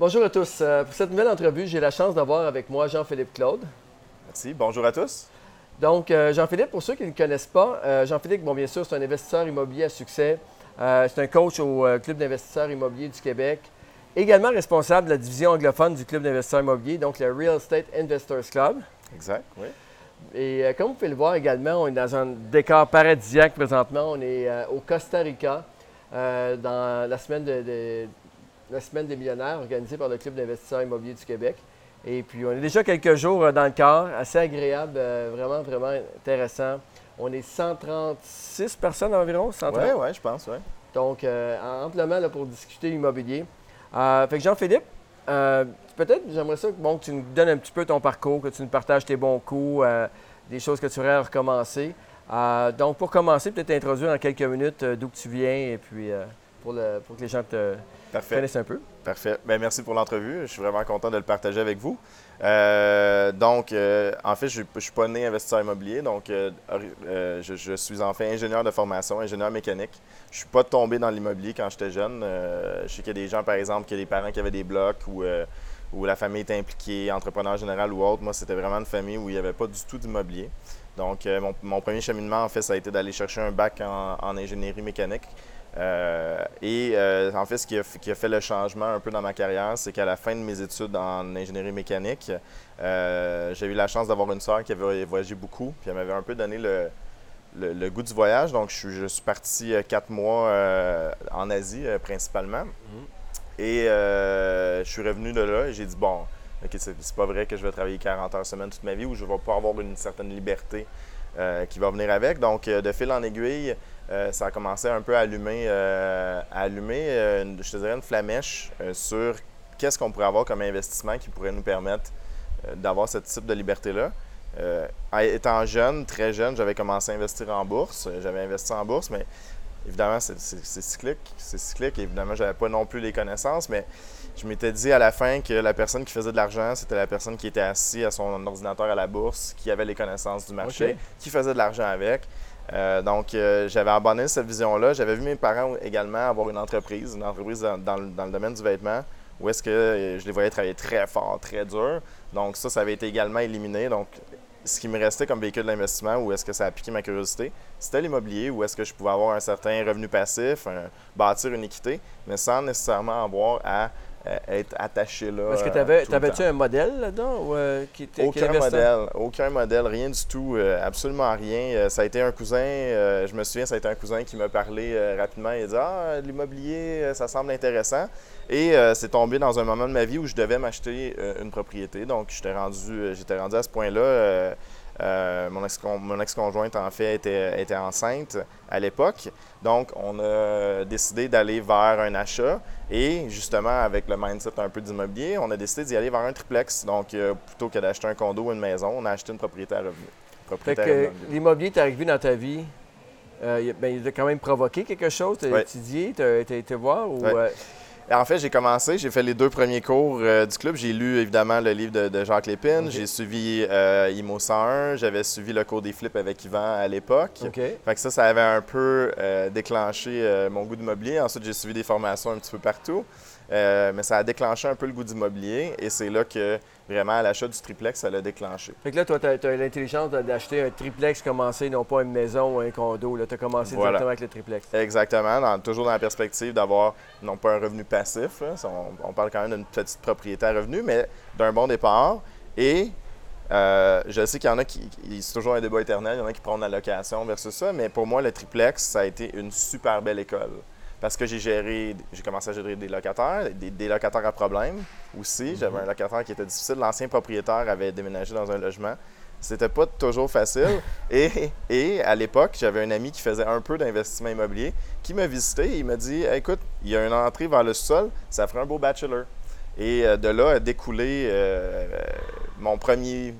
Bonjour à tous. Euh, pour cette nouvelle entrevue, j'ai la chance d'avoir avec moi Jean-Philippe Claude. Merci. Bonjour à tous. Donc, euh, Jean-Philippe, pour ceux qui ne le connaissent pas, euh, Jean-Philippe, bon, bien sûr, c'est un investisseur immobilier à succès. c'est un coach au Club d'investisseurs immobiliers du Québec. Également responsable de la division anglophone du Club d'investisseurs immobiliers, donc le Real Estate Investors Club. Exact, oui. Et comme vous pouvez le voir également, on est dans un décor paradisiaque présentement. On est au Costa Rica dans la semaine de la Semaine des millionnaires organisée par le Club d'investisseurs immobiliers du Québec. Et puis, on est déjà quelques jours euh, dans le corps, assez agréable, euh, vraiment, vraiment intéressant. On est 136 personnes environ, Oui, oui, je pense, oui. Donc, euh, amplement là, pour discuter immobilier. fait que Jean-Philippe, peut-être, j'aimerais ça bon, que tu nous donnes un petit peu ton parcours, que tu nous partages tes bons coups, des choses que tu aurais à recommencer. donc, pour commencer, peut-être introduire en quelques minutes d'où tu viens et puis pour, pour que les gens te, Parfait. un peu. Parfait. Bien, merci pour l'entrevue. Je suis vraiment content de le partager avec vous. Euh, donc, euh, en fait, je ne suis pas né investisseur immobilier, donc euh, je, suis en fait ingénieur de formation, ingénieur mécanique. Je ne suis pas tombé dans l'immobilier quand j'étais jeune. je sais qu'il y a des gens, par exemple, qui a des parents qui avaient des blocs ou où la famille était impliquée, entrepreneur général ou autre. Moi, c'était vraiment une famille où il n'y avait pas du tout d'immobilier. Donc, mon, premier cheminement, en fait, ça a été d'aller chercher un bac en ingénierie mécanique. Euh, et euh, en fait, ce qui a, fait le changement un peu dans ma carrière, c'est qu'à la fin de mes études en ingénierie mécanique, euh, j'ai eu la chance d'avoir une soeur qui avait voyagé beaucoup, puis elle m'avait un peu donné le, goût du voyage. Donc, je, suis parti quatre mois en Asie principalement. Mhm. Et je suis revenu de là et j'ai dit, bon, c'est pas vrai que je vais travailler 40 heures semaine toute ma vie ou je vais pas avoir une certaine liberté qui va venir avec. Donc, de fil en aiguille, euh, ça a commencé un peu à allumer, euh, à allumer euh, je te dirais, une flamèche sur qu'est-ce qu'on pourrait avoir comme investissement qui pourrait nous permettre d'avoir ce type de liberté-là. étant jeune, très jeune, j'avais commencé à investir en bourse. J'avais investi en bourse, mais évidemment, c'est cyclique. C'est cyclique. Évidemment, je n'avais pas non plus les connaissances, mais je m'étais dit à la fin que la personne qui faisait de l'argent, c'était la personne qui était assise à son ordinateur à la bourse, qui avait les connaissances du marché, qui faisait de l'argent avec. Euh, donc, euh, j'avais abandonné cette vision-là. J'avais vu mes parents également avoir une entreprise, une entreprise dans, le, domaine du vêtement, où est-ce que euh, je les voyais travailler très fort, très dur. Donc, ça, ça avait été également éliminé. Donc, ce qui me restait comme véhicule d'investissement, où est-ce que ça a piqué ma curiosité, c'était l'immobilier, où est-ce que je pouvais avoir un certain revenu passif, bâtir une équité, mais sans nécessairement avoir à être attaché là. Est-ce que tu avais, tu un modèle là-dedans euh, qui était, Aucun modèle, aucun modèle, rien du tout, euh, absolument rien. ça a été un cousin, je me souviens, ça a été un cousin qui m'a parlé rapidement. A dit Ah, l'immobilier, ça semble intéressant. Et c'est tombé dans un moment de ma vie où je devais m'acheter une propriété. Donc, j'étais rendu, j'étais rendu à ce point-là. Euh, mon, ex-conjointe, en fait, était, enceinte à l'époque. Donc, on a décidé d'aller vers un achat. Et justement, avec le mindset un peu d'immobilier, on a décidé d'y aller vers un triplex. Donc, euh, plutôt que d'acheter un condo ou une maison, on a acheté une propriété à revenu. l'immobilier est arrivé dans ta vie, euh, ben, il a quand même provoqué quelque chose? Tu as étudié, tu as, été voir? Ou, en fait, j'ai commencé, j'ai fait les deux premiers cours euh, du club. J'ai lu évidemment le livre de, Jacques Lépine. J'ai suivi euh, IMO 101. J'avais suivi le cours des flips avec Yvan à l'époque. Fait que ça, ça avait un peu euh, déclenché mon goût d'immobilier. Ensuite, j'ai suivi des formations un petit peu partout. Mais ça a déclenché un peu le goût d'immobilier et c'est là que vraiment l'achat du triplex, ça l'a déclenché. Fait que là, toi, tu as, l'intelligence d'acheter un triplex commencé, non pas une maison ou un condo. Tu as commencé directement avec le triplex. Exactement, toujours dans la perspective d'avoir non pas un revenu passif, on, parle quand même d'une petite propriété à revenu, mais d'un bon départ. Et euh, je sais qu'il y en a qui, c'est toujours un débat éternel, il y en a qui prennent la location versus ça, mais pour moi, le triplex, ça a été une super belle école parce que j'ai géré, j'ai commencé à gérer des locataires, des, locataires à problème aussi. Mhm. J'avais un locataire qui était difficile. L'ancien propriétaire avait déménagé dans un logement. C'était pas toujours facile. et, et à l'époque, j'avais un ami qui faisait un peu d'investissement immobilier qui m'a visité et il m'a dit Écoute, il y a une entrée vers le sol, ça ferait un beau bachelor. Et euh, de là a découlé euh, mon premier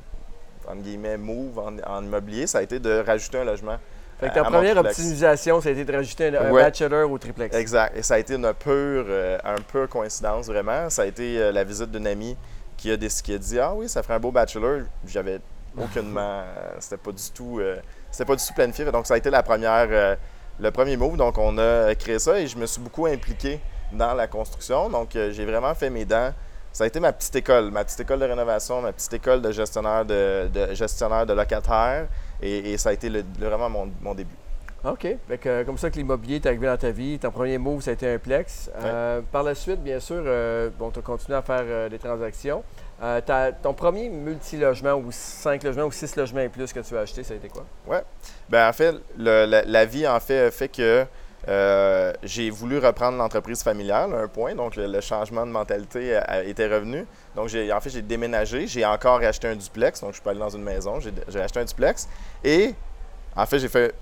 entre guillemets, move en immobilier, ça a été de rajouter un logement fait que ta première optimisation, ça a été de rajouter un, bachelor au triplex. Exact. Et ça a été une pure, euh, un coïncidence, vraiment. Ça a été euh, la visite d'une amie qui a, qui a dit Ah oui, ça ferait un beau bachelor. J'avais aucunement. c'était pas du tout. Euh, c'était pas du tout planifié. Donc, ça a été la première, le premier move. Donc, on a créé ça et je me suis beaucoup impliqué dans la construction. Donc, j'ai vraiment fait mes dents ça a été ma petite école, ma petite école de rénovation, ma petite école de gestionnaire de, de gestionnaire de locataires. Et, ça a été vraiment mon, début. OK. Fait euh, comme ça que l'immobilier est arrivé dans ta vie. Ton premier move, ça a été un plex. Euh, par la suite, bien sûr, euh, bon, tu as continué à faire des transactions. ton premier multi-logement ou cinq logements ou six logements et plus que tu as acheté, ça a été quoi? Oui. Bien, en fait, la, vie, en fait, fait que euh, j'ai voulu reprendre l'entreprise familiale, un point. Donc, le, changement de mentalité était revenu. Donc, j'ai, en fait, j'ai déménagé. J'ai encore acheté un duplex. Donc, je suis pas allé dans une maison. J'ai, acheté un duplex. Et, en fait, j'ai fait,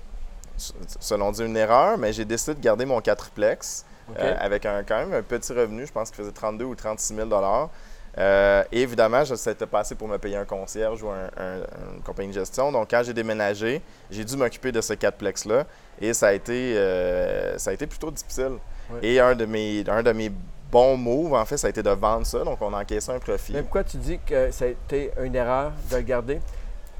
selon dit, une erreur, mais j'ai décidé de garder mon quatreplex euh, avec un, quand même un petit revenu. Je pense qu'il faisait 32 ou 36 000 euh, et évidemment, c'était pas assez pour me payer un concierge ou une compagnie de gestion. Donc, quand j'ai déménagé, j'ai dû m'occuper de ce quatreplex-là. Et ça a été, euh, ça a été plutôt difficile. Et un de, mes, un de mes bons moves, en fait, ça a été de vendre ça. Donc, on a encaissé un profit. Mais pourquoi tu dis que ça a été une erreur de le garder?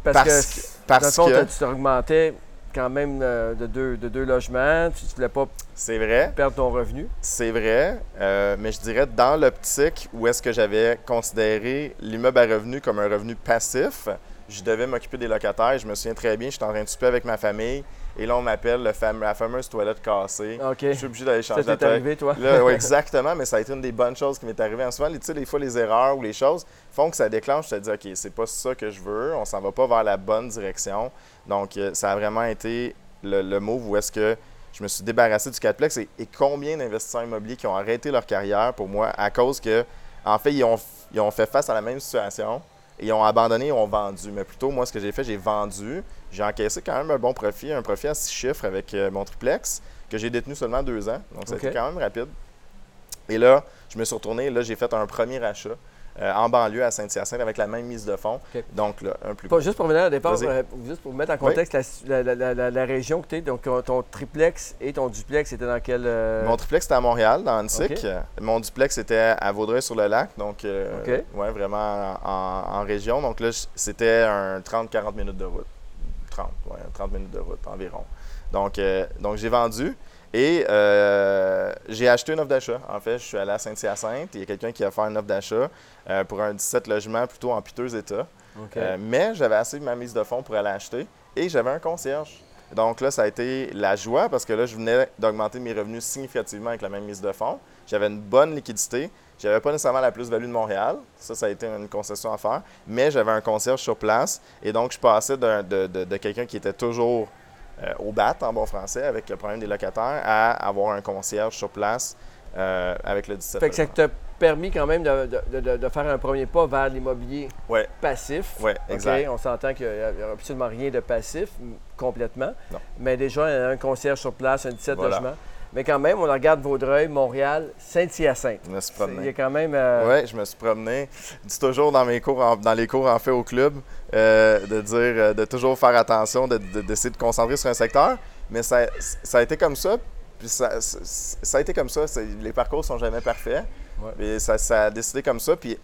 Parce, que, parce dans le fond, tu augmentais quand même euh, de, deux, de deux logements. Tu ne voulais pas vrai. perdre ton revenu? C'est vrai. Euh, mais je dirais dans l'optique où est-ce que j'avais considéré l'immeuble à revenu comme un revenu passif, je devais m'occuper des locataires. Je me souviens très bien, j'étais en train de souper avec ma famille. Et là, on m'appelle la fameuse toilette cassée. Je suis obligé d'aller changer ça t'est arrivé, toi? exactement, mais ça a été une des bonnes choses qui m'est arrivée. Souvent, tu sais, des fois, les erreurs ou les choses font que ça déclenche. Je te dis, OK, c'est pas ça que je veux. On s'en va pas vers la bonne direction. Donc, euh, ça a vraiment été le, move où est-ce que je me suis débarrassé du Catplex. Et, et combien d'investisseurs immobiliers qui ont arrêté leur carrière pour moi à cause que, en fait, ils ont, ils ont fait face à la même situation ils ont abandonné, ils ont vendu. Mais plutôt, moi, ce que j'ai fait, j'ai vendu. J'ai encaissé quand même un bon profit, un profit à six chiffres avec euh, mon triplex, que j'ai détenu seulement deux ans. Donc, ça a été quand même rapide. Et là, je me suis retourné. Là, j'ai fait un premier achat. Euh, en banlieue à Saint-Hyacinthe avec la même mise de fonds. Donc, là, un plus Pas Juste pour venir au départ, euh, juste pour mettre en contexte la, région que tu es, donc ton triplex et ton duplex étaient dans quel. Euh, Mon triplex était à Montréal, dans Antique. Mon duplex était à Vaudreuil-sur-le-Lac, donc ouais, vraiment en, région. Donc là, c'était un 30-40 minutes de route. 30, ouais, 30 minutes de route environ. Donc, donc j'ai vendu. Et euh, j'ai acheté une offre d'achat. En fait, je suis allé à Saint-Hyacinthe. Il y a quelqu'un qui a fait une offre d'achat euh, pour un 17 logements plutôt en piteux état. Euh, mais j'avais assez de ma mise de fonds pour aller acheter et j'avais un concierge. Donc là, ça a été la joie parce que là, je venais d'augmenter mes revenus significativement avec la même mise de fonds. J'avais une bonne liquidité. Je n'avais pas nécessairement la plus-value de Montréal. Ça, ça a été une concession à faire. Mais j'avais un concierge sur place. Et donc, je passais de quelqu'un qui était toujours euh, au BAT en bon français avec le problème des locataires à avoir un concierge sur place euh, avec le 17 fait que ça t'a permis quand même de, faire un premier pas vers l'immobilier passif. Oui, exact. On s'entend qu'il n'y a absolument rien de passif complètement. Mais déjà, un concierge sur place, un 17 logements. Mais quand même, on regarde Vaudreuil, Montréal, Saint-Hyacinthe. Je me suis promené. Il y a quand même. Euh, oui, je me suis promené. Je dis toujours dans mes cours, dans les cours en fait au club, euh, de dire, euh, de toujours faire attention, d'essayer de, de, concentrer sur un secteur. Mais ça, ça a été comme ça. Puis ça, ça, a été comme ça. Les parcours sont jamais parfaits. Ça, ça, a décidé comme ça. Puis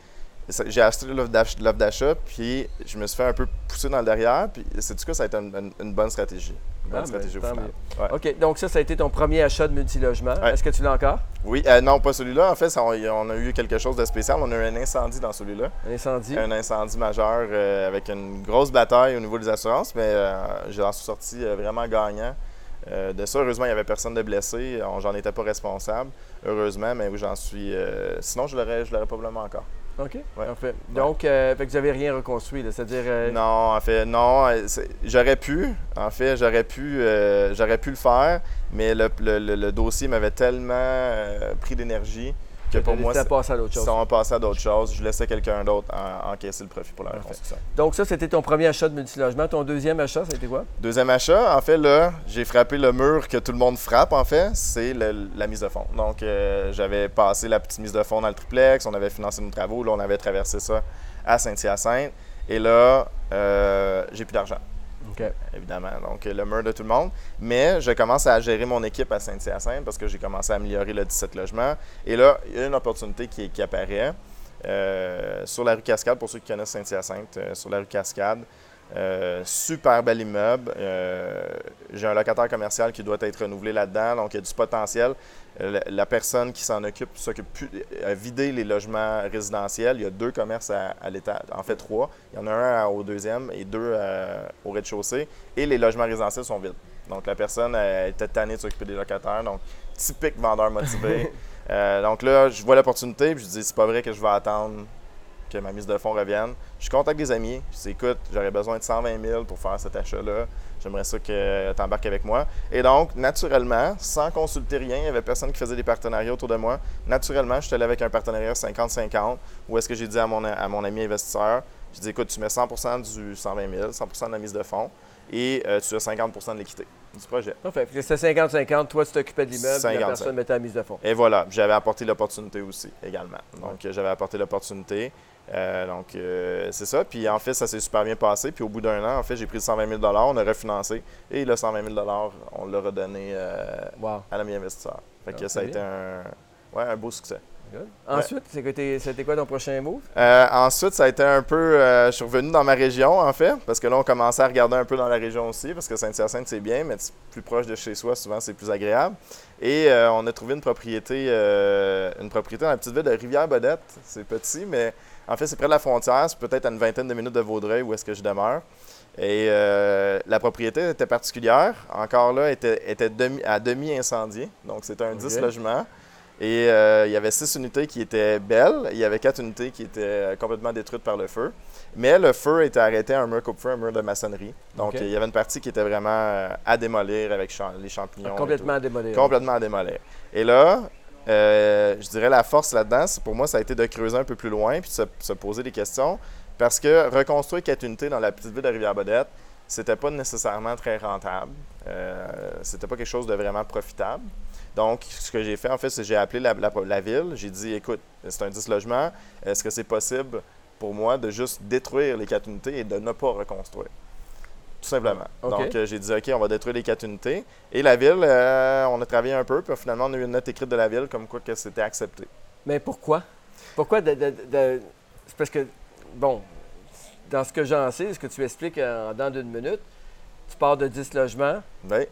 j'ai acheté l'offre d'achat, puis je me suis fait un peu pousser dans le derrière. Puis c'est du coup, ça a été une bonne stratégie? Ah, ben, OK, donc ça, ça a été ton premier achat de multilogement. Est-ce que tu l'as encore? Oui, euh, non, pas celui-là. En fait, on, a eu quelque chose de spécial. On a eu un incendie dans celui-là. Un incendie? Un incendie majeur euh, avec une grosse bataille au niveau des assurances, mais euh, j'en suis sorti vraiment gagnant. de ça, heureusement, il n'y avait personne de blessé. J'en étais pas responsable, heureusement, mais oui, j'en suis. sinon, je l'aurais probablement encore. OK. fait. Donc, euh, vous n'avez rien reconstruit, c'est-à-dire. Euh, non, en fait, non. Euh, j'aurais pu. En fait, j'aurais pu, j'aurais pu le faire, mais le, le dossier m'avait tellement pris d'énergie que pour moi, à d'autres choses. À d'autres choses. Je laissais quelqu'un d'autre encaisser le profit pour la reconstruction. Donc, ça, c'était ton premier achat de multilogement. Ton deuxième achat, c'était quoi? Deuxième achat, en fait, là, j'ai frappé le mur que tout le monde frappe, en fait, c'est la mise de fonds. Donc, euh, j'avais passé la petite mise de fonds dans le triplex, on avait financé nos travaux, là, on avait traversé ça à Saint-Hyacinthe. Et là, euh, j'ai plus d'argent. Évidemment. Donc, le mur de tout le monde. Mais je commence à gérer mon équipe à Saint-Hyacinthe parce que j'ai commencé à améliorer le 17 logements. Et là, il y a une opportunité qui, apparaît. Euh, sur la rue Cascade, pour ceux qui connaissent Saint-Hyacinthe, euh, sur la rue Cascade, Euh, super bel immeuble. Euh, j'ai un locataire commercial qui doit être renouvelé là-dedans, donc il y a du potentiel. Euh, la, personne qui s'en occupe s'occupe à vider les logements résidentiels. Il y a deux commerces à, l'état, en fait trois. Il y en a un au deuxième et deux au rez-de-chaussée. Et les logements résidentiels sont vides. Donc la personne était tannée de s'occuper des locataires. Donc typique vendeur motivé. donc là, je vois l'opportunité, puis je dis c'est pas vrai que je vais attendre que ma mise de fonds revienne. Je contacte des amis. Je dis, écoute, j'aurais besoin de 120 000 pour faire cet achat-là. J'aimerais ça que tu embarques avec moi. Et donc, naturellement, sans consulter rien, il n'y avait personne qui faisait des partenariats autour de moi. Naturellement, je suis allé avec un partenariat 50-50 où est-ce que j'ai dit à mon, à mon ami investisseur, je dis, écoute, tu mets 100% du 120 000, 100% de la mise de fonds et euh, tu as 50% de l'équité du projet. Parfait. C'était 50-50. Toi, tu t'occupais de l'immeuble, et la personne mettait la mise de fonds. Et voilà. J'avais apporté l'opportunité aussi, également. Donc, j'avais apporté l'opportunité. Euh, donc, euh, c'est ça. Puis, en fait, ça s'est super bien passé. Puis, au bout d'un an, en fait, j'ai pris 120 000 on a refinancé. Et le 120 000 on l'a redonné euh, à l'ami investisseur. Fait que ah, ça a été un, ouais, un beau succès. Ensuite, c'était quoi ton prochain move? ensuite, ça a été un peu. je suis revenu dans ma région, en fait, parce que là, on commençait à regarder un peu dans la région aussi, parce que Saint-Hyacinthe, c'est bien, mais plus proche de chez soi, souvent, c'est plus agréable. Et on a trouvé une propriété, une propriété dans la petite ville de Rivière-Bodette. C'est petit, mais en fait, c'est près de la frontière, c'est peut-être à une vingtaine de minutes de Vaudreuil où est-ce que je demeure. Et euh, la propriété était particulière. Encore là, était, était demi, à demi incendiée. Donc, c'était un 10 logements. Et euh, il y avait six unités qui étaient belles. Il y avait quatre unités qui étaient euh, complètement détruites par le feu. Mais le feu était arrêté à un mur coupe-feu, un mur de maçonnerie. Donc, il y avait une partie qui était vraiment à démolir avec les champignons. complètement à démolir. Complètement à démolir. Et là, euh, je dirais la force là-dedans, pour moi, ça a été de creuser un peu plus loin puis de se, poser des questions. Parce que reconstruire quatre unités dans la petite ville de Rivière-Bodette, c'était pas nécessairement très rentable. Euh, c'était pas quelque chose de vraiment profitable. Donc, ce que j'ai fait, en fait, c'est que j'ai appelé la, la ville. J'ai dit, écoute, c'est un 10 logements. Est-ce que c'est possible pour moi de juste détruire les quatre unités et de ne pas reconstruire? Tout simplement. Donc, euh, j'ai dit, OK, on va détruire les quatre unités. Et la ville, euh, on a travaillé un peu, puis finalement, on a eu une note écrite de la ville comme quoi que c'était accepté. Mais pourquoi? Pourquoi de. C'est parce que, bon, dans ce que j'en sais, ce que tu expliques en dans d'une minute, tu pars de 10 logements. Oui.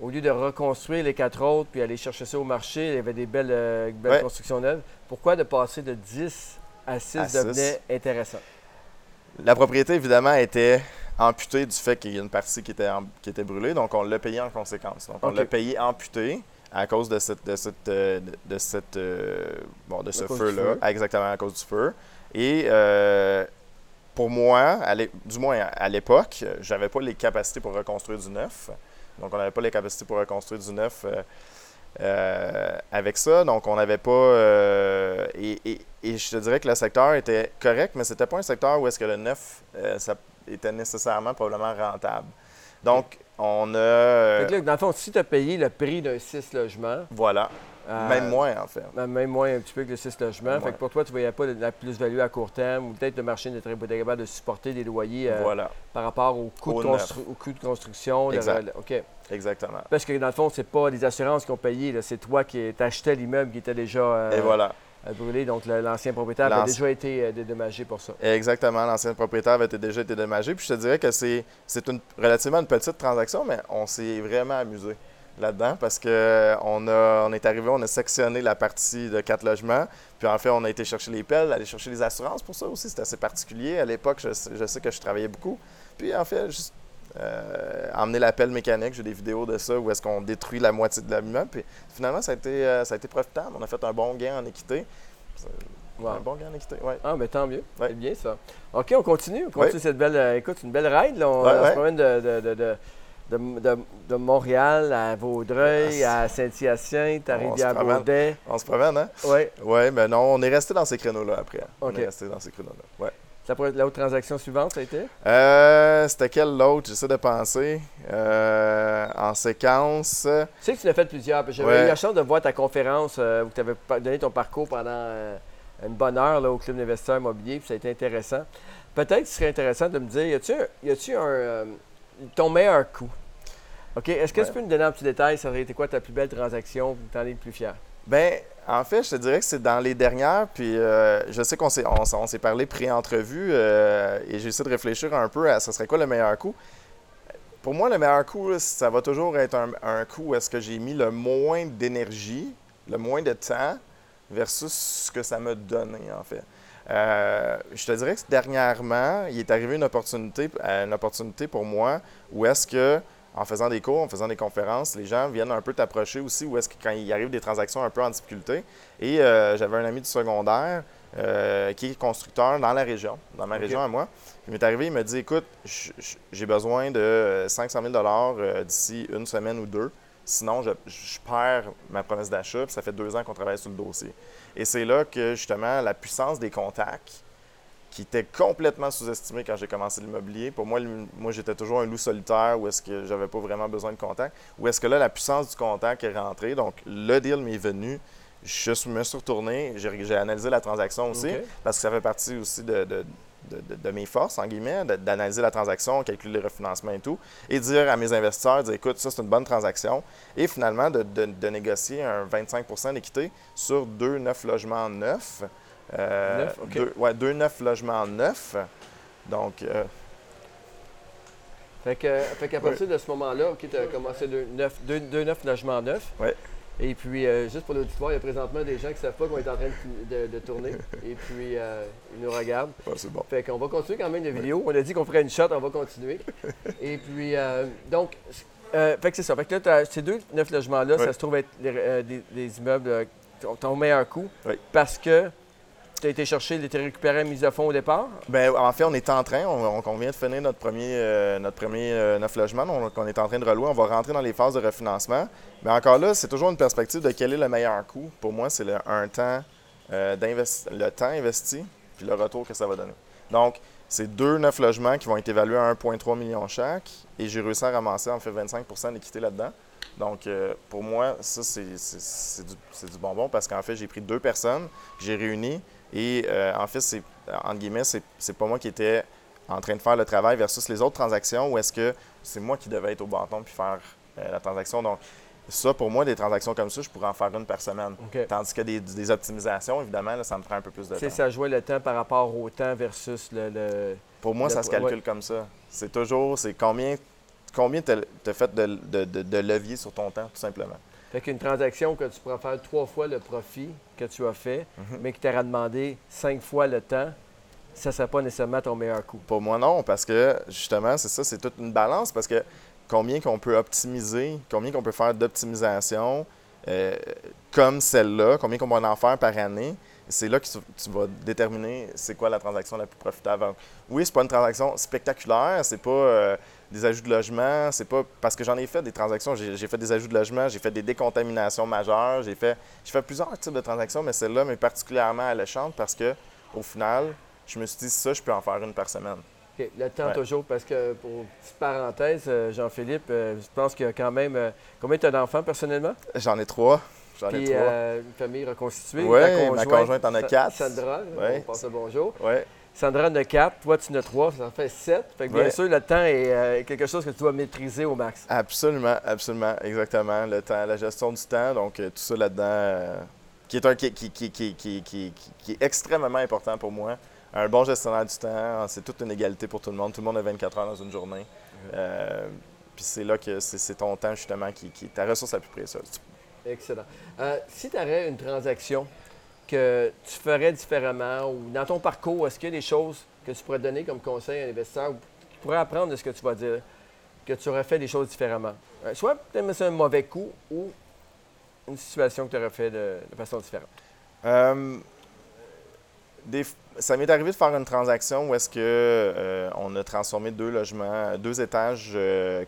Au lieu de reconstruire les quatre autres puis aller chercher ça au marché, il y avait des belles, euh, constructions neuves. Pourquoi de passer de 10 à 6 devenait intéressant? La propriété, évidemment, était amputé du fait qu'il y a une partie qui était, qui était brûlée. Donc, on l'a payé en conséquence. Donc, on l'a payé amputé à cause de, cette, de, cette, euh, de, cette, euh, bon, de ce feu-là. Exactement, à cause du feu. Et euh, pour moi, du moins à l'époque, j'avais pas les capacités pour reconstruire du neuf. Donc, on n'avait pas les capacités pour reconstruire du neuf avec ça. Donc, on n'avait pas. Et, et, je te dirais que le secteur était correct, mais c'était pas un secteur où est-ce que le neuf, ça, était nécessairement probablement rentable. Donc, on a. dans le fond, si tu as payé le prix d'un 6 logements. Voilà. Euh, même moins, en fait. Même moins un petit peu que le 6 logements. Fait que pour toi, tu ne voyais pas la plus-value à court terme ou peut-être le marché n'était pas capable de supporter des loyers euh, par rapport au coût, de, coût de, construction. OK. Exactement. Parce que dans le fond, ce n'est pas les assurances qui ont payé, c'est toi qui achetais l'immeuble qui était déjà. Euh, Et voilà brûlé. Donc, l'ancien propriétaire avait déjà été euh, dédommagé pour ça. Exactement. L'ancien propriétaire avait déjà été dédommagé. Puis je te dirais que c'est une, relativement une petite transaction, mais on s'est vraiment amusé là-dedans parce qu'on on est arrivé, on a sectionné la partie de quatre logements. Puis en fait, on a été chercher les pelles, aller chercher les assurances pour ça aussi. C'était assez particulier. À l'époque, je, je, sais que je travaillais beaucoup. Puis en fait, juste euh, emmener la pelle mécanique. J'ai des vidéos de ça où est-ce qu'on détruit la moitié de l'immeuble. Puis finalement, ça a, été, euh, ça a été profitable. On a fait un bon gain en équité. Un bon gain en équité, oui. Ah, mais tant mieux. C'est bien ça. OK, on continue. On continue cette belle. Euh, écoute, une belle ride. On, se promène de, de, de, Montréal à Vaudreuil, à Saint-Hyacinthe, à Rivière-Baudet. On se promène, hein? Oui. Oui, mais non, on est resté dans ces créneaux-là après. On est resté dans ces créneaux-là. Ouais. Ça pourrait être l'autre transaction suivante, ça a été? Euh, c'était quelle l'autre? J'essaie de penser. Euh, en séquence. Tu sais que tu l'as fait plusieurs. J'avais eu la chance de voir ta conférence euh, où tu avais donné ton parcours pendant une bonne heure là, au Club d'investisseurs immobiliers, puis ça a été intéressant. Peut-être que ce serait intéressant de me dire, y a-tu un. ton meilleur coup? OK. Est-ce que tu peux nous donner un petit détail? Ça aurait été quoi ta plus belle transaction? Tu en es le plus fier? Ben, en fait, je te dirais que c'est dans les dernières, puis euh, je sais qu'on s'est, on, s'est parlé pré-entrevue euh, et j'ai essayé de réfléchir un peu à ce serait quoi le meilleur coup. Pour moi, le meilleur coup, ça va toujours être un, coup où est-ce que j'ai mis le moins d'énergie, le moins de temps versus ce que ça m'a donné, en fait. Euh, je te dirais que dernièrement, il est arrivé une opportunité, une opportunité pour moi où est-ce que en faisant des cours, en faisant des conférences, les gens viennent un peu t'approcher aussi où est-ce que quand il arrive des transactions un peu en difficulté. Et euh, j'avais un ami du secondaire euh, qui est constructeur dans la région, dans ma région à moi. Il m'est arrivé, il m'a dit Écoute, j'ai besoin de 500 000 euh, d'ici une semaine ou deux. Sinon, je, perds ma promesse d'achat. ça fait deux ans qu'on travaille sur le dossier. Et c'est là que, justement, la puissance des contacts, qui était complètement sous-estimé quand j'ai commencé l'immobilier. Pour moi, moi j'étais toujours un loup solitaire où est-ce que j'avais pas vraiment besoin de contact. Où est-ce que là, la puissance du contact est rentrée. Donc, le deal m'est venu. Je me suis retourné, j'ai analysé la transaction aussi, parce que ça fait partie aussi de, de, mes forces, en guillemets, d'analyser la transaction, calculer les refinancements et tout, et dire à mes investisseurs, dire, écoute, ça c'est une bonne transaction, et finalement de, négocier un 25% d'équité sur deux neuf logements neufs euh, deux, ouais, deux neuf logements neufs. Donc. Euh, fait, que, fait qu'à partir de ce moment-là, OK, tu as commencé deux neuf, deux, neuf logements neufs. Ouais. Et puis, euh, juste pour l'auditoire, il y a présentement des gens qui ne savent pas qu'on est en train de, tourner. Et puis, ils nous regardent. c'est bon. Fait qu'on va continuer quand même la vidéo. On a dit qu'on ferait une shot, on va continuer. Et puis, donc, fait que c'est ça. Fait que là, ces deux neuf logements-là, ça se trouve être des, immeubles ton meilleur coût. Oui. Parce que tu as été chercher, était récupéré mise à fond au départ? Bien, en fait, on est en train, on, vient de finir notre premier, euh, notre premier euh, neuf logements, donc on est en train de relouer, on va rentrer dans les phases de refinancement. Mais encore là, c'est toujours une perspective de quel est le meilleur coût. Pour moi, c'est le, un temps, euh, le temps investi, puis le retour que ça va donner. Donc, c'est deux neuf logements qui vont être évalués à 1,3 million chaque, et j'ai réussi à ramasser en fait 25% d'équité là-dedans. Donc, pour moi, ça, c'est du, du, bonbon parce qu'en fait, j'ai pris deux personnes j'ai réunies et euh, en fait, c'est, entre guillemets, c'est, c'est pas moi qui étais en train de faire le travail versus les autres transactions où est-ce que c'est moi qui devais être au bâton puis faire euh, la transaction. Donc, ça, pour moi, des transactions comme ça, je pourrais en faire une par semaine. Tandis que des, optimisations, évidemment, là, ça me prend un peu plus de temps. ça jouait le temps par rapport au temps versus le. pour moi, ça se calcule comme ça. C'est toujours, c'est combien, combien tu as fait de, de, de levier sur ton temps, tout simplement. Fait qu'une transaction que tu pourras faire trois fois le profit que tu as fait, mhm. mais qui t'aura demandé cinq fois le temps, ça ne serait pas nécessairement ton meilleur coût. Pour moi, non, parce que justement, c'est ça, c'est toute une balance, parce que combien qu'on peut optimiser, combien qu'on peut faire d'optimisation euh, comme celle-là, combien qu'on va en faire par année, c'est là que tu, vas déterminer c'est quoi la transaction la plus profitable. Oui, c'est pas une transaction spectaculaire, c'est pas euh, des ajouts de logement, c'est pas parce que j'en ai fait des transactions, j'ai fait des ajouts de logement, j'ai fait des décontaminations majeures, j'ai fait fait plusieurs types de transactions, mais celle-là m'est particulièrement alléchante parce que au final, je me suis dit ça, je peux en faire une par semaine. OK. Le temps toujours, parce que pour petite parenthèse, euh, Jean-Philippe, euh, je pense qu'il y a quand même. combien tu as d'enfants personnellement? J'en ai trois. Puis, euh, une famille reconstituée. Oui, ma conjointe en a quatre. Sandra, on passe le bonjour. Oui. Sandra en a quatre, toi tu en as trois, ça en fait sept. Fait que bien sûr, le temps est euh, quelque chose que tu dois maîtriser au max. Absolument, absolument, exactement. Le temps, la gestion du temps, donc euh, tout ça là-dedans, qui, est un, qui, qui, qui, qui, est extrêmement important pour moi. Un bon gestionnaire du temps, c'est toute une égalité pour tout le monde. Tout le monde a 24 heures dans une journée. puis c'est là que c'est ton temps, justement, qui, est ta ressource la plus précieuse. Excellent. Euh, si tu avais une transaction que tu ferais différemment ou dans ton parcours, est-ce qu'il y a des choses que tu pourrais donner comme conseil à un investisseur ou qui pourrait apprendre de ce que tu vas dire, que tu aurais fait des choses différemment? Euh, soit peut-être c'est un mauvais coup ou une situation que tu aurais fait de, façon différente. Euh, ça m'est arrivé de faire une transaction où est-ce que on a transformé deux logements, deux étages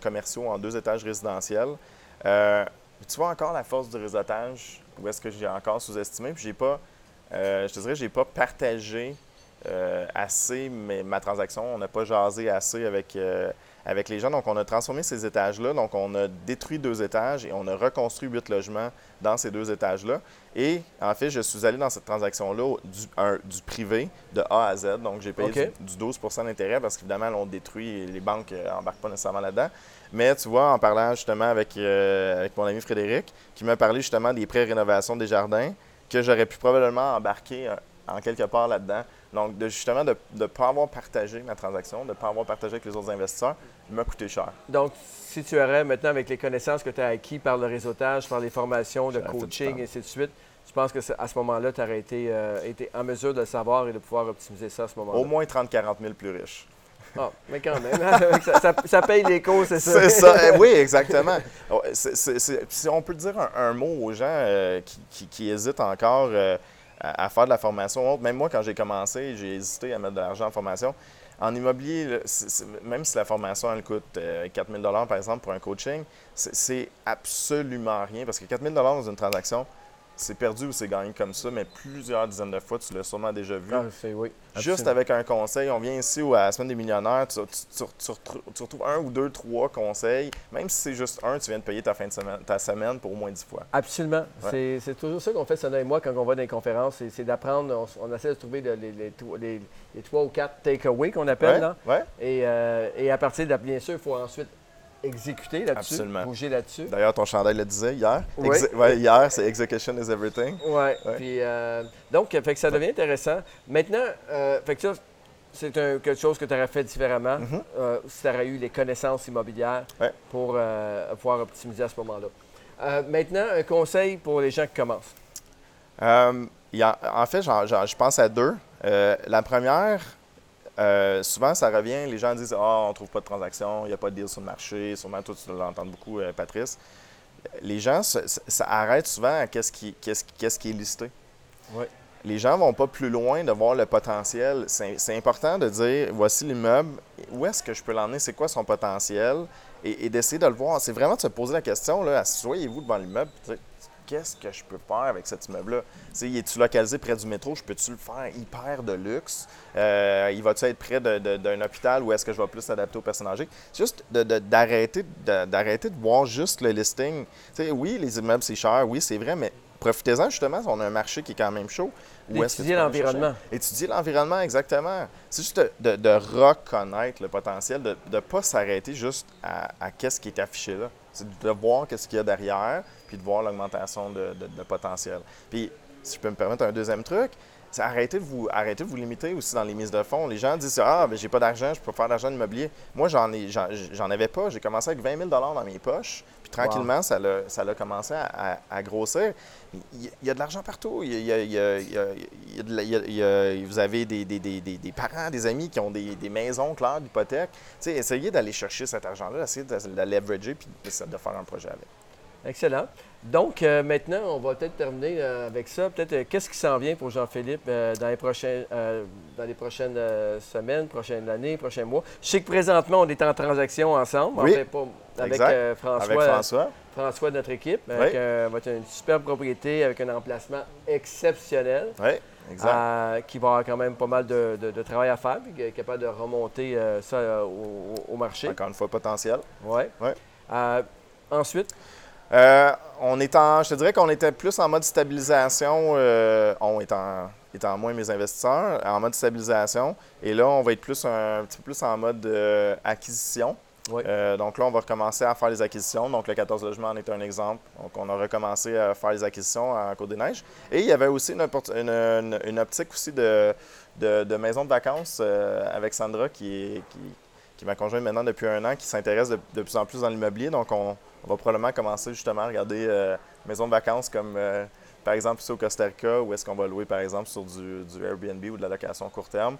commerciaux en deux étages résidentiels tu vois encore la force du réseautage, où est-ce que j'ai encore sous-estimé, puis j'ai pas, euh, je te dirais, j'ai pas partagé assez ma transaction. On n'a pas jasé assez avec, avec les gens. Donc, on a transformé ces étages-là. Donc, on a détruit deux étages et on a reconstruit huit logements dans ces deux étages-là. Et en fait, je suis allé dans cette transaction-là du, privé de A à Z. Donc, j'ai payé du, 12% d'intérêt parce qu'évidemment, on détruit et les banques n'embarquent pas nécessairement là-dedans. Mais tu vois, en parlant justement avec, euh, avec mon ami Frédéric, qui m'a parlé justement des pré-rénovations des jardins, que j'aurais pu probablement embarquer euh, en quelque part là-dedans. Donc, de, justement, de ne pas avoir partagé ma transaction, de ne pas avoir partagé avec les autres investisseurs, m'a coûté cher. Donc, si tu aurais maintenant, avec les connaissances que tu as acquises par le réseautage, par les formations, de coaching, et ainsi de suite, je pense que à ce moment-là, tu aurais été, euh, été, en mesure de le savoir et de pouvoir optimiser ça à ce moment-là. Au moins 30-40 000 plus riches. Ah, mais quand même, hein, ça, paye les cours, c'est ça. C'est ça, eh oui, exactement. si on peut dire un, mot aux gens euh, qui, hésitent encore euh, à, faire de la formation, même moi, quand j'ai commencé, j'ai hésité à mettre de l'argent en formation. En immobilier, même si la formation elle coûte 4 euh, 000 par exemple, pour un coaching, c'est absolument rien parce que 4 000 dans une transaction, c'est perdu ou c'est gagné comme ça, mais plusieurs dizaines de fois, tu l'as sûrement déjà vu. Ah, oui. Juste avec un conseil, on vient ici à la Semaine des millionnaires, tu, retrouves un ou deux, trois conseils. Même si c'est juste un, tu viens de payer ta fin de semaine, ta semaine pour au moins dix fois. Absolument. C'est toujours ça qu'on fait, Sana et moi, quand on va dans les conférences. C'est d'apprendre, on, essaie de trouver les, trois ou quatre take-away qu'on appelle. Là. Et, euh, et à partir de, bien sûr, il faut ensuite exécuter là-dessus, bouger là-dessus. D'ailleurs, ton chandail le disait hier. Oui. hier, c'est Execution is everything. Ouais. Puis, euh, donc, fait que ça devient intéressant. Maintenant, euh, fait que ça, c'est quelque chose que tu aurais fait différemment mm-hmm. euh, si tu aurais eu les connaissances immobilières pour pouvoir optimiser à ce moment-là. maintenant, un conseil pour les gens qui commencent. en fait, je pense à deux. la première, euh, souvent, ça revient, les gens disent Ah, oh, on ne trouve pas de transaction, il n'y a pas de deal sur le marché. Sûrement, toi, tu l'entends beaucoup, euh, Patrice. Les gens, ça, arrête souvent à qu'est-ce qui, qui, est listé. Les gens ne vont pas plus loin de voir le potentiel. C'est important de dire voici l'immeuble, où est-ce que je peux l'emmener, c'est quoi son potentiel, et, d'essayer de le voir. C'est vraiment de se poser la question là, asseyez-vous devant l'immeuble, qu'est-ce que je peux faire avec cet immeuble-là? Es-tu localisé près du métro? Je peux-tu le faire hyper de luxe? Euh, il va-tu être près d'un hôpital ou est-ce que je vais plus s'adapter aux personnes âgées? Juste d'arrêter de, de, de, voir juste le listing. oui, les immeubles, c'est cher, oui, c'est vrai, mais profitez-en justement, on a un marché qui est quand même chaud. Étudier l'environnement. Étudier l'environnement, exactement. C'est juste de, reconnaître le potentiel, de ne pas s'arrêter juste à, à qu'est-ce qui est affiché là. C'est de voir qu'est-ce qu'il y a derrière, puis de voir l'augmentation de, potentiel. Puis, si je peux me permettre un deuxième truc, c'est arrêter de vous arrêter de vous limiter aussi dans les mises de fonds. Les gens disent ah ben j'ai pas d'argent, je peux pas faire d'argent immobilier. Moi j'en ai j'en avais pas. J'ai commencé avec 20 000 dans mes poches. Puis tranquillement ça a, ça a commencé à, grossir. Il y, a de l'argent partout. Vous avez des, des, des, des, parents, des amis qui ont des, maisons claires d'hypothèque. Essayez d'aller chercher cet argent-là, essayez de, de, leverager puis de faire un projet avec. Excellent. Donc, euh, maintenant, on va peut-être terminer euh, avec ça. Peut-être, euh, qu'est-ce qui s'en vient pour Jean-Philippe dans, les prochaines, dans les prochaines semaines, prochaines années, prochains mois? Je sais que présentement, on est en transaction ensemble. Oui. pas avec François. Avec François. François, notre équipe. Avec, va être une superbe propriété avec un emplacement exceptionnel. Oui. Exact. qui va avoir quand même pas mal de, travail à faire, puis qui est capable de remonter ça au, marché. Encore une fois, potentiel. Oui. Ouais. ensuite? Euh, on est en, je te dirais qu'on était plus en mode stabilisation, euh, on est en, étant moins mes investisseurs, en mode stabilisation. Et là, on va être plus un, petit peu plus en mode euh, acquisition. donc là, on va recommencer à faire les acquisitions. Donc le 14 logements en est un exemple. Donc on a recommencé à faire les acquisitions en Côte-des-Neiges. Et il y avait aussi une, une, optique aussi de, de, maison de vacances avec Sandra qui est, qui, m'a conjoint maintenant depuis un an, qui s'intéresse de, de, plus en plus dans l'immobilier. Donc on, on va probablement commencer justement à regarder euh, maisons de vacances comme euh, par exemple ici au Costa Rica, où est-ce qu'on va louer par exemple sur du, Airbnb ou de la location court terme.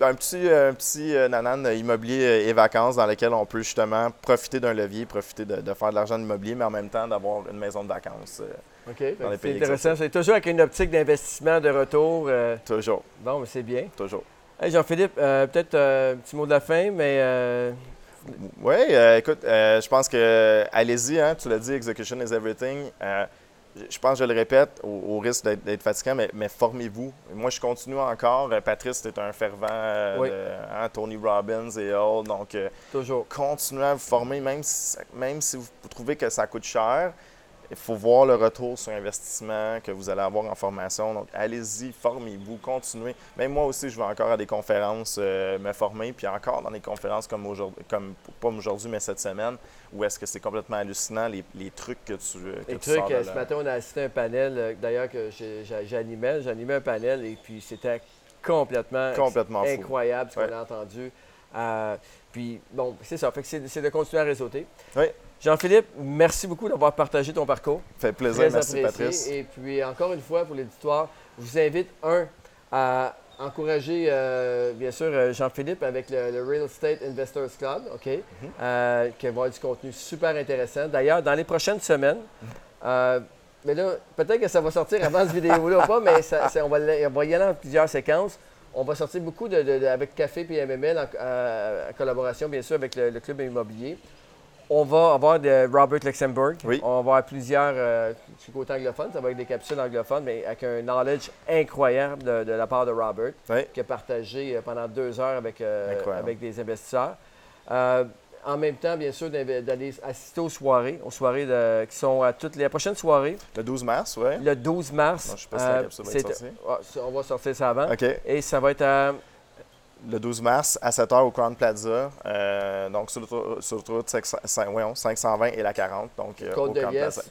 Un petit, un petit euh, nanan immobilier et vacances dans lequel on peut justement profiter d'un levier, profiter de, faire de l'argent de l'immobilier, mais en même temps d'avoir une maison de vacances. OK. C'est intéressant. C'est toujours avec une optique d'investissement de retour. Toujours. Bon, mais c'est bien. Toujours. Jean-Philippe, peut-être un petit mot de la fin, mais oui, euh, écoute, euh, je pense que allez-y, hein, tu l'as dit, execution is everything. Euh, je pense, je le répète, au, risque d'être fatigant, mais, formez-vous. Moi, je continue encore. Euh, Patrice, c'est un fervent euh, hein, Tony Robbins et autres. Donc, euh, Toujours. continuez à vous former, même même si vous trouvez que ça coûte cher il faut voir le retour sur investissement que vous allez avoir en formation. Donc, allez-y, formez-vous, continuez. Même moi aussi, je vais encore à des conférences euh, me former, puis encore dans des conférences comme aujourd'hui, comme pas aujourd'hui, mais cette semaine, où est-ce que c'est complètement hallucinant les, trucs que tu que Les trucs, euh, ce matin, on a assisté à un panel, euh, d'ailleurs, que j'animais, j'animais un panel, et puis c'était complètement, complètement incroyable ce qu'on a entendu. Puis, bon, c'est ça. Fait que c'est de continuer à réseauter. Oui. Jean-Philippe, merci beaucoup d'avoir partagé ton parcours. Ça fait plaisir, merci Patrice. Et puis encore une fois, pour l'éditoire, je vous invite, un, à encourager, euh, bien sûr, euh, Jean-Philippe avec le, Real Estate Investors Club, OK, mhm. euh, qui va avoir du contenu super intéressant. D'ailleurs, dans les prochaines semaines, mais là, peut-être que ça va sortir avant cette vidéo-là ou pas, mais on, va, y aller en plusieurs séquences. On va sortir beaucoup de, avec Café et MML en, collaboration, bien sûr, avec le, le club immobilier. On va avoir de Robert Luxembourg. On va avoir plusieurs euh, côté anglophone. Ça va être des capsules anglophones, mais avec un knowledge incroyable de, la part de Robert, qui a partagé euh, pendant deux heures avec, euh, avec des investisseurs. Euh, en même temps, bien sûr, d'aller assister aux soirées, aux soirées qui sont à toutes les prochaines soirées. Le 12 mars, oui. Le 12 mars. je ne sais pas si la capsule va être sortie. On va sortir ça avant. OK. Et ça va être à le 12 mars à 7 h au Crown Plaza, euh, donc sur l'autoroute 520 et la 40, donc euh, au, Plaza,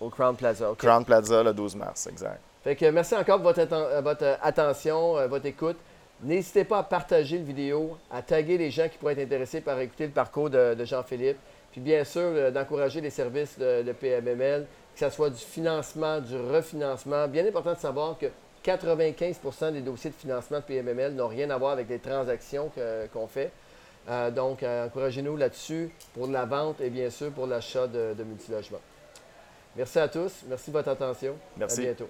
au, Crown Plaza. Crown Plaza le 12 mars, exact. Fait que merci encore pour votre, euh, votre attention, votre écoute. N'hésitez pas à partager la vidéo, à taguer les gens qui pourraient être intéressés par écouter le parcours de, Jean-Philippe. Puis bien sûr, d'encourager les services de, de PMML, que ce soit du financement, du refinancement. Bien important de savoir que 95% des dossiers de financement de PMML n'ont rien à voir avec les transactions qu'on fait. Euh, donc, euh, encouragez-nous là-dessus pour la vente et bien sûr pour l'achat de, de multilogements. Merci à tous. Merci de votre attention. Merci. À bientôt.